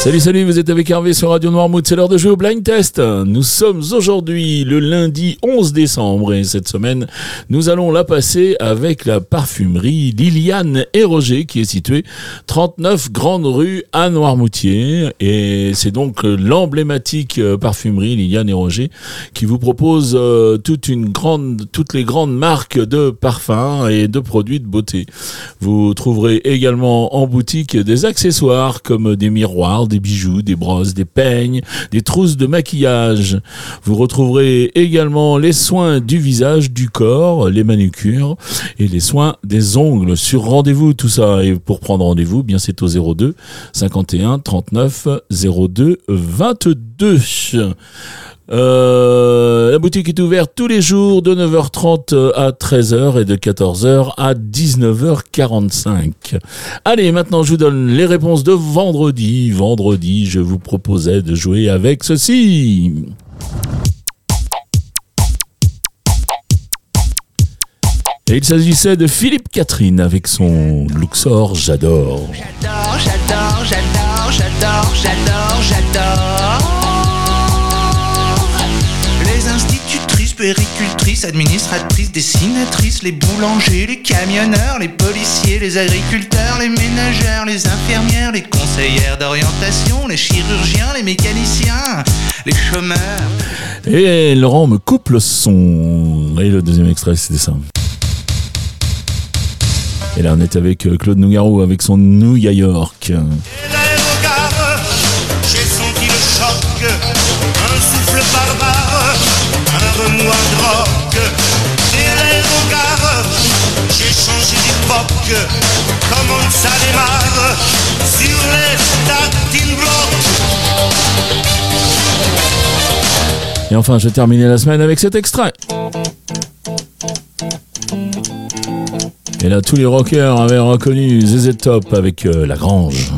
Salut, salut, vous êtes avec Hervé sur Radio Noirmouth, c'est l'heure de jouer au blind test. Nous sommes aujourd'hui le lundi 11 décembre et cette semaine, nous allons la passer avec la parfumerie Liliane et Roger qui est située 39 Grande Rue à Noirmoutier et c'est donc l'emblématique euh, parfumerie Liliane et Roger qui vous propose euh, toute une grande, toutes les grandes marques de parfums et de produits de beauté. Vous trouverez également en boutique des accessoires comme des miroirs, des bijoux, des brosses, des peignes, des trousses de maquillage. Vous retrouverez également les soins du visage, du corps, les manucures et les soins des ongles sur rendez-vous tout ça. Et pour prendre rendez-vous, bien c'est au 02 51 39 02 22. Euh, la boutique est ouverte tous les jours de 9h30 à 13h et de 14h à 19h45. Allez, maintenant je vous donne les réponses de vendredi. Vendredi, je vous proposais de jouer avec ceci. Et il s'agissait de Philippe Catherine avec son Luxor J'adore. J'adore, j'adore, j'adore, j'adore, j'adore, j'adore. Institutrices, péricultrices, administratrices, dessinatrices, les boulangers, les camionneurs, les policiers, les agriculteurs, les ménagères, les infirmières, les conseillères d'orientation, les chirurgiens, les mécaniciens, les chômeurs. Et Laurent me coupe le son. Et le deuxième extrait, c'était ça. Et là, on est avec euh, Claude Nougaro avec son New York. Et enfin, je vais terminer la semaine avec cet extrait. Et là, tous les rockers avaient reconnu ZZ Top avec euh, La Grange.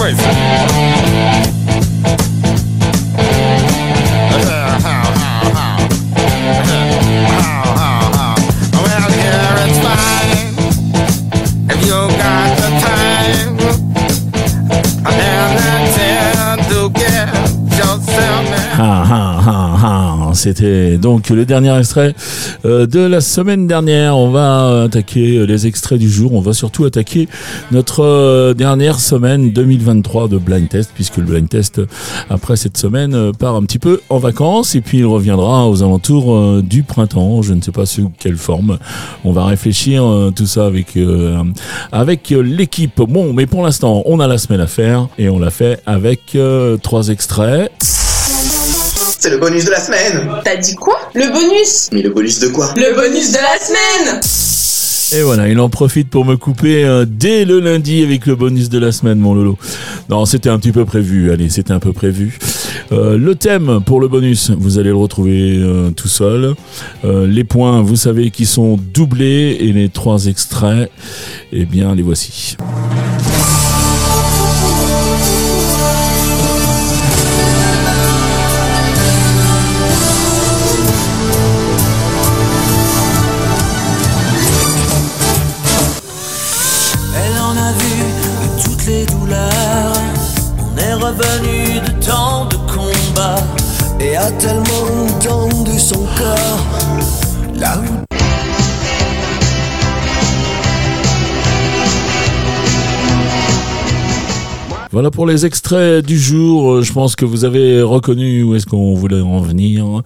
Well, C'était donc le dernier extrait euh, de la semaine dernière. On va attaquer les extraits du jour. On va surtout attaquer notre euh, dernière semaine 2023 de Blind Test, puisque le Blind Test, après cette semaine, euh, part un petit peu en vacances et puis il reviendra aux alentours euh, du printemps. Je ne sais pas sous quelle forme. On va réfléchir euh, tout ça avec, euh, avec euh, l'équipe. Bon, mais pour l'instant, on a la semaine à faire et on l'a fait avec euh, trois extraits. C'est le bonus de la semaine T'as dit quoi? Le bonus Mais le bonus de quoi? Le bonus de la semaine Et voilà, il en profite pour me couper euh, dès le lundi avec le bonus de la semaine, mon Lolo. Non, c'était un petit peu prévu. Allez, c'était un peu prévu. Euh, le thème pour le bonus, vous allez le retrouver euh, tout seul. Euh, les points, vous savez, qui sont doublés et les trois extraits, eh bien, les voici. Revenu de tant de combats et a tellement tendu son corps. Là où Voilà pour les extraits du jour. Euh, Je pense que vous avez reconnu où est-ce qu'on voulait en venir.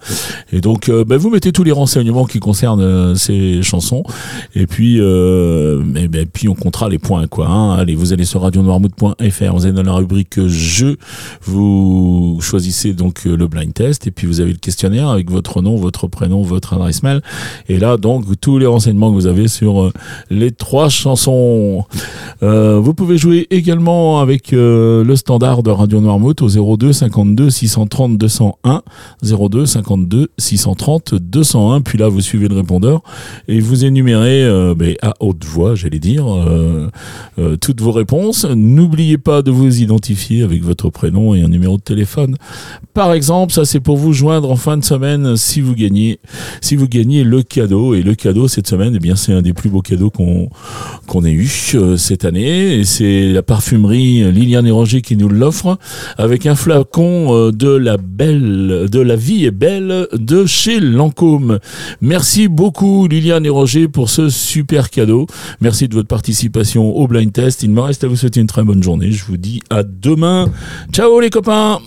Et donc, euh, ben, vous mettez tous les renseignements qui concernent euh, ces chansons. Et puis, euh, et ben, puis on comptera les points, quoi. hein. Allez, vous allez sur radionoirmouth.fr. Vous allez dans la rubrique jeu. Vous choisissez donc euh, le blind test. Et puis, vous avez le questionnaire avec votre nom, votre prénom, votre adresse mail. Et là, donc, tous les renseignements que vous avez sur les trois chansons. Vous pouvez jouer également avec le, standard de Radio Noirmouth au 02 52 630 201 02 52 630 201 puis là vous suivez le répondeur et vous énumérez euh, ben, à haute voix j'allais dire euh, euh, toutes vos réponses. N'oubliez pas de vous identifier avec votre prénom et un numéro de téléphone. Par exemple ça c'est pour vous joindre en fin de semaine si vous gagnez si vous gagnez le cadeau. Et le cadeau cette semaine eh bien c'est un des plus beaux cadeaux qu'on ait eu cette année. C'est la parfumerie Liliane et Roger qui nous l'offre avec un flacon euh, de la belle de la vie est belle de chez Lancôme. Merci beaucoup Liliane et Roger pour ce super cadeau. Merci de votre participation au blind test. Il me reste à vous souhaiter une très bonne journée. Je vous dis à demain. Ciao les copains.